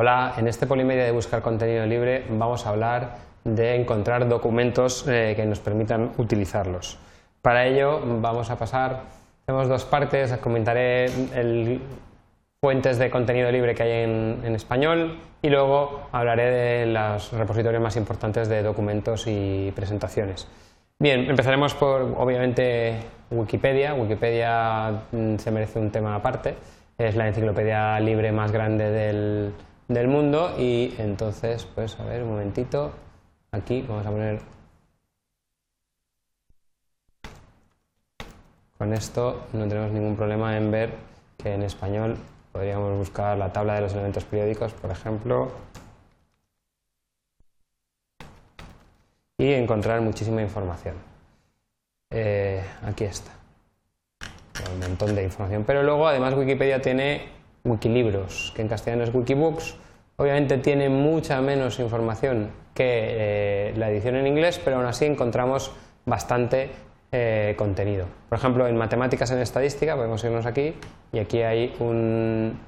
Hola, en este Polimedia de Buscar Contenido Libre vamos a hablar de encontrar documentos eh, que nos permitan utilizarlos. Para ello vamos a pasar, tenemos dos partes, comentaré el, fuentes de contenido libre que hay en, en, español y luego hablaré de los repositorios más importantes de documentos y presentaciones. Bien, empezaremos por obviamente Wikipedia. Wikipedia mm, se merece un tema aparte, es la enciclopedia libre más grande del, del mundo y entonces, pues a ver, un momentito, aquí vamos a poner Con esto no tenemos ningún problema en ver que en español podríamos buscar la tabla de los elementos periódicos, por ejemplo, y encontrar muchísima información. Eh, aquí está. Un montón de información. Pero luego, además, Wikipedia tiene Wikilibros, que en castellano es Wikibooks. Obviamente tiene mucha menos información que eh, la edición en inglés, pero aún así encontramos bastante eh, contenido. Por ejemplo, en matemáticas en estadística, podemos irnos aquí y aquí hay un.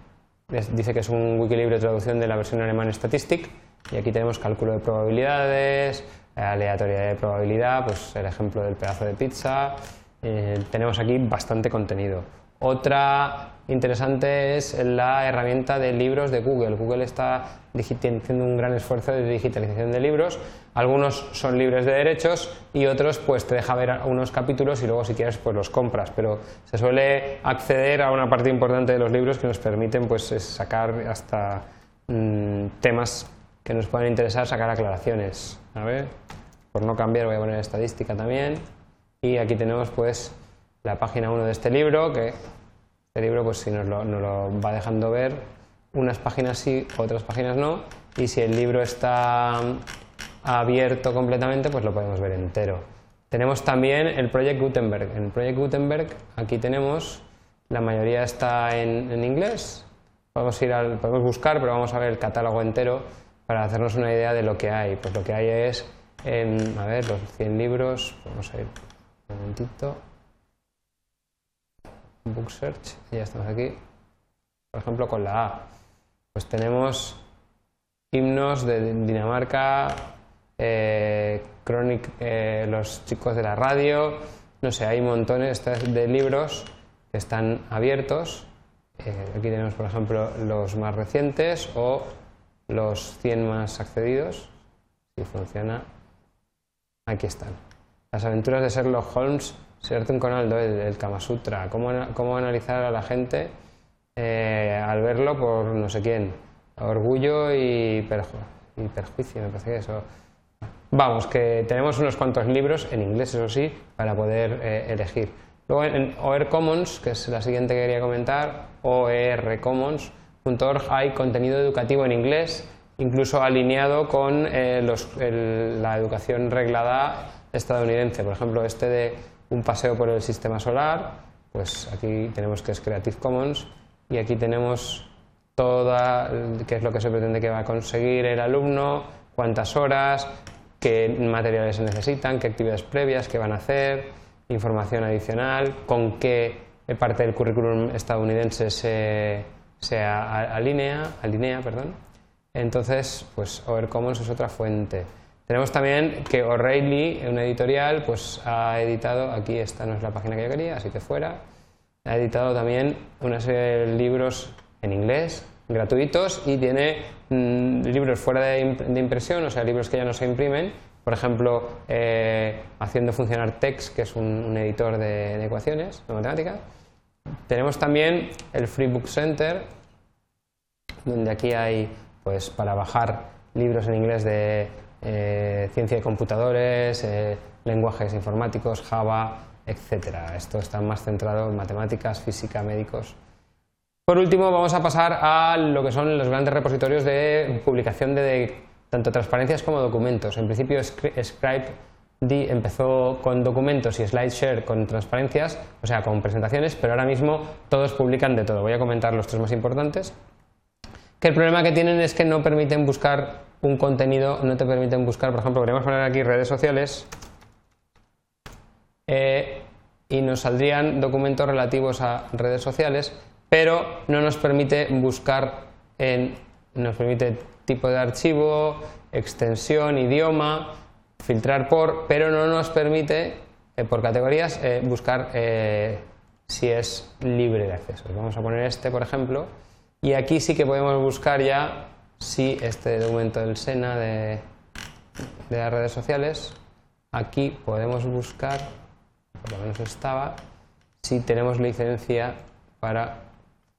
Dice que es un Wikilibro de traducción de la versión alemana Statistic y aquí tenemos cálculo de probabilidades, aleatoriedad de probabilidad, pues el ejemplo del pedazo de pizza. Eh, tenemos aquí bastante contenido. Otra interesante es la herramienta de libros de Google. Google está haciendo un gran esfuerzo de digitalización de libros. Algunos son libres de derechos y otros pues te deja ver unos capítulos y luego si quieres pues los compras. Pero se suele acceder a una parte importante de los libros que nos permiten pues sacar hasta mm, temas que nos puedan interesar, sacar aclaraciones. A ver, por no cambiar voy a poner estadística también. Y aquí tenemos pues la página 1 de este libro, que este libro pues si nos lo, va dejando ver unas páginas sí, otras páginas no, y si el libro está abierto completamente, pues lo podemos ver entero. Tenemos también el Project Gutenberg. En el Project Gutenberg aquí tenemos, la mayoría está en, inglés, podemos, ir al, podemos buscar, pero vamos a ver el catálogo entero para hacernos una idea de lo que hay. Pues lo que hay es, a ver, los 100 libros, vamos a ir un momentito. Book Search, y ya estamos aquí. Por ejemplo, con la A, pues tenemos himnos de Dinamarca, eh, eh, los chicos de la radio, no sé, hay montones de libros que están abiertos. Eh, aquí tenemos, por ejemplo, los más recientes o los 100 más accedidos. Si funciona, aquí están. Las aventuras de Sherlock Holmes Sertun Conaldo, el, el Kama Sutra, cómo, cómo, analizar a la gente eh, al verlo por no sé quién, orgullo y, perjuicio, me parece que eso. Vamos, que tenemos unos cuantos libros, en inglés eso sí, para poder eh, elegir. Luego en OER Commons, que es la siguiente que quería comentar, oercommons.org hay contenido educativo en inglés, incluso alineado con eh, la educación reglada estadounidense. Por ejemplo, este de un paseo por el sistema solar, pues aquí tenemos que es Creative Commons y aquí tenemos toda, qué es lo que se pretende que va a conseguir el alumno, cuántas horas, qué materiales se necesitan, qué actividades previas, qué van a hacer, información adicional, con qué parte del currículum estadounidense se, se alinea, alinea perdón. Entonces, pues Over Commons es otra fuente. Tenemos también que O'Reilly, una editorial, pues ha editado, aquí esta no es la página que yo quería, así que fuera, ha editado también una serie de libros en inglés gratuitos y tiene mm, libros fuera de, impresión, o sea, libros que ya no se imprimen, por ejemplo, eh, haciendo funcionar Text, que es un, editor de, de, ecuaciones, de matemática. Tenemos también el Free Book Center, donde aquí hay, pues, para bajar libros en inglés de eh, ciencia de computadores, eh, lenguajes informáticos, Java, etc. Esto está más centrado en matemáticas, física, médicos. Por último, vamos a pasar a lo que son los grandes repositorios de publicación de, tanto transparencias como documentos. En principio, Scribe empezó con documentos y SlideShare con transparencias, o sea, con presentaciones, pero ahora mismo todos publican de todo. Voy a comentar los tres más importantes. Que el problema que tienen es que no permiten buscar un contenido, no te permiten buscar, por ejemplo, podríamos poner aquí redes sociales eh, y nos saldrían documentos relativos a redes sociales, pero no nos permite buscar en nos permite tipo de archivo, extensión, idioma, filtrar por, pero no nos permite eh, por categorías eh, buscar si es libre de acceso. Vamos a poner este, por ejemplo, y aquí sí que podemos buscar ya si este documento del SENA de, de las redes sociales, aquí podemos buscar, por lo menos estaba, si tenemos licencia para...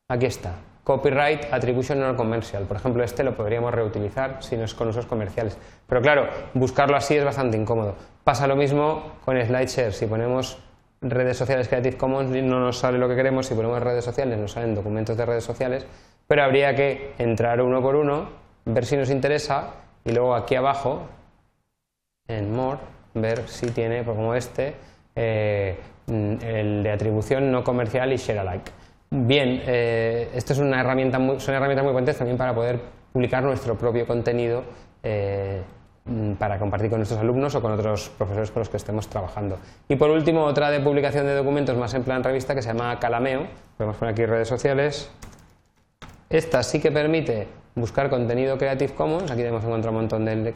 Aquí está, Copyright Attribution Non Commercial. Por ejemplo, este lo podríamos reutilizar si no es con usos comerciales. Pero claro, buscarlo así es bastante incómodo. Pasa lo mismo con SlideShare. Si ponemos redes sociales Creative Commons no nos sale lo que queremos, si ponemos redes sociales nos salen documentos de redes sociales, pero habría que entrar uno por uno, ver si nos interesa y luego aquí abajo, en More, ver si tiene, pues como este, eh, el de atribución no comercial y share alike. Bien, eh, esto es una herramienta muy, son herramientas muy potentes también para poder publicar nuestro propio contenido eh, para compartir con nuestros alumnos o con otros profesores con los que estemos trabajando. Y por último, otra de publicación de documentos más en plan revista que se llama Calameo. Podemos poner aquí redes sociales. Esta sí que permite buscar contenido Creative Commons. Aquí tenemos encontrar un montón de,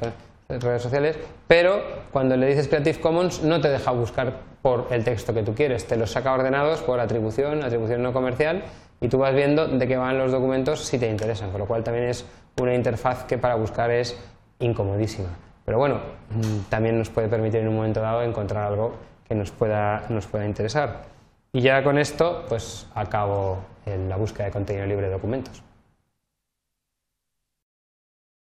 redes sociales, pero cuando le dices Creative Commons no te deja buscar por el texto que tú quieres, te los saca ordenados por atribución, atribución no comercial y tú vas viendo de qué van los documentos si te interesan, con lo cual también es una interfaz que para buscar es incomodísima. Pero bueno, mm, también nos puede permitir en un momento dado encontrar algo que nos pueda, nos pueda interesar. Y ya con esto, pues acabo la búsqueda de contenido libre de documentos.